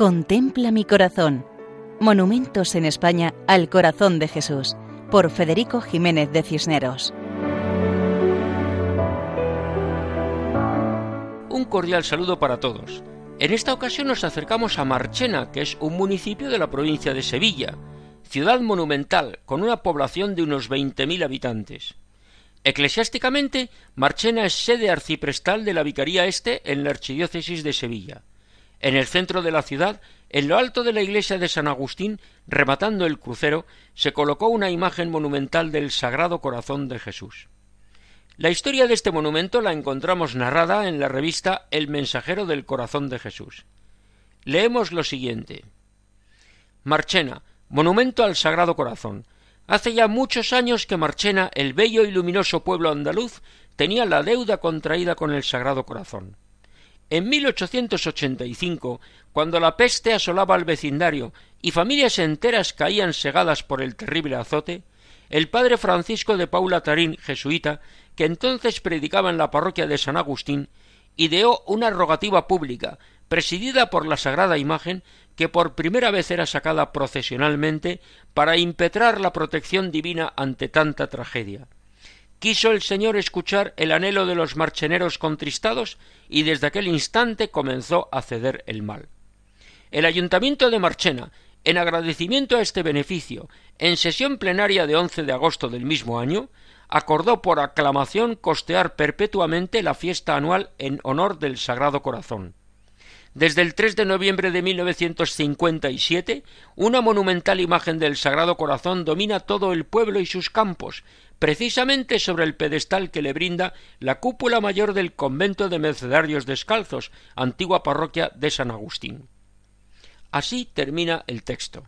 Contempla mi corazón. Monumentos en España al corazón de Jesús, por Federico Jiménez de Cisneros. Un cordial saludo para todos. En esta ocasión nos acercamos a Marchena, que es un municipio de la provincia de Sevilla, ciudad monumental con una población de unos 20.000 habitantes. Eclesiásticamente, Marchena es sede arciprestal de la Vicaría Este en la Archidiócesis de Sevilla. En el centro de la ciudad, en lo alto de la iglesia de San Agustín, rematando el crucero, se colocó una imagen monumental del Sagrado Corazón de Jesús. La historia de este monumento la encontramos narrada en la revista El Mensajero del Corazón de Jesús. Leemos lo siguiente. Marchena, monumento al Sagrado Corazón. Hace ya muchos años que Marchena, el bello y luminoso pueblo andaluz, tenía la deuda contraída con el Sagrado Corazón. En 1885, cuando la peste asolaba al vecindario y familias enteras caían segadas por el terrible azote, el padre Francisco de Paula Tarín, jesuita, que entonces predicaba en la parroquia de San Agustín, ideó una rogativa pública, presidida por la Sagrada Imagen, que por primera vez era sacada procesionalmente para impetrar la protección divina ante tanta tragedia. Quiso el Señor escuchar el anhelo de los marcheneros contristados y desde aquel instante comenzó a ceder el mal. El ayuntamiento de Marchena, en agradecimiento a este beneficio, en sesión plenaria de 11 de agosto del mismo año, acordó por aclamación costear perpetuamente la fiesta anual en honor del Sagrado Corazón. Desde el 3 de noviembre de 1957, una monumental imagen del Sagrado Corazón domina todo el pueblo y sus campos, precisamente sobre el pedestal que le brinda la cúpula mayor del convento de Mercedarios Descalzos, antigua parroquia de San Agustín. Así termina el texto.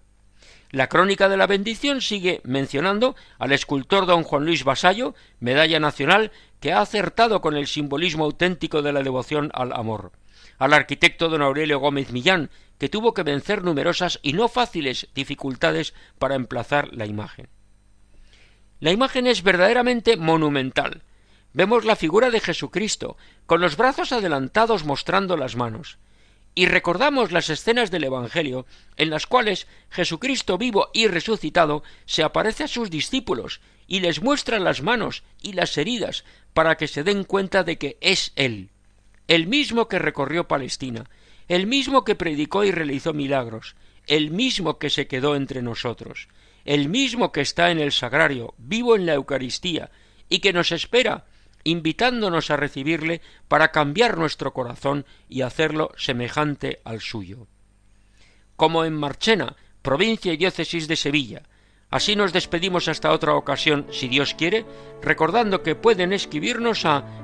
La crónica de la bendición sigue mencionando al escultor don Juan Luis Vasallo, medalla nacional, que ha acertado con el simbolismo auténtico de la devoción al amor al arquitecto don Aurelio Gómez Millán, que tuvo que vencer numerosas y no fáciles dificultades para emplazar la imagen. La imagen es verdaderamente monumental. Vemos la figura de Jesucristo, con los brazos adelantados mostrando las manos. Y recordamos las escenas del Evangelio en las cuales Jesucristo vivo y resucitado se aparece a sus discípulos y les muestra las manos y las heridas para que se den cuenta de que es Él el mismo que recorrió Palestina, el mismo que predicó y realizó milagros, el mismo que se quedó entre nosotros, el mismo que está en el sagrario, vivo en la Eucaristía, y que nos espera, invitándonos a recibirle para cambiar nuestro corazón y hacerlo semejante al suyo. Como en Marchena, provincia y diócesis de Sevilla, Así nos despedimos hasta otra ocasión, si Dios quiere, recordando que pueden escribirnos a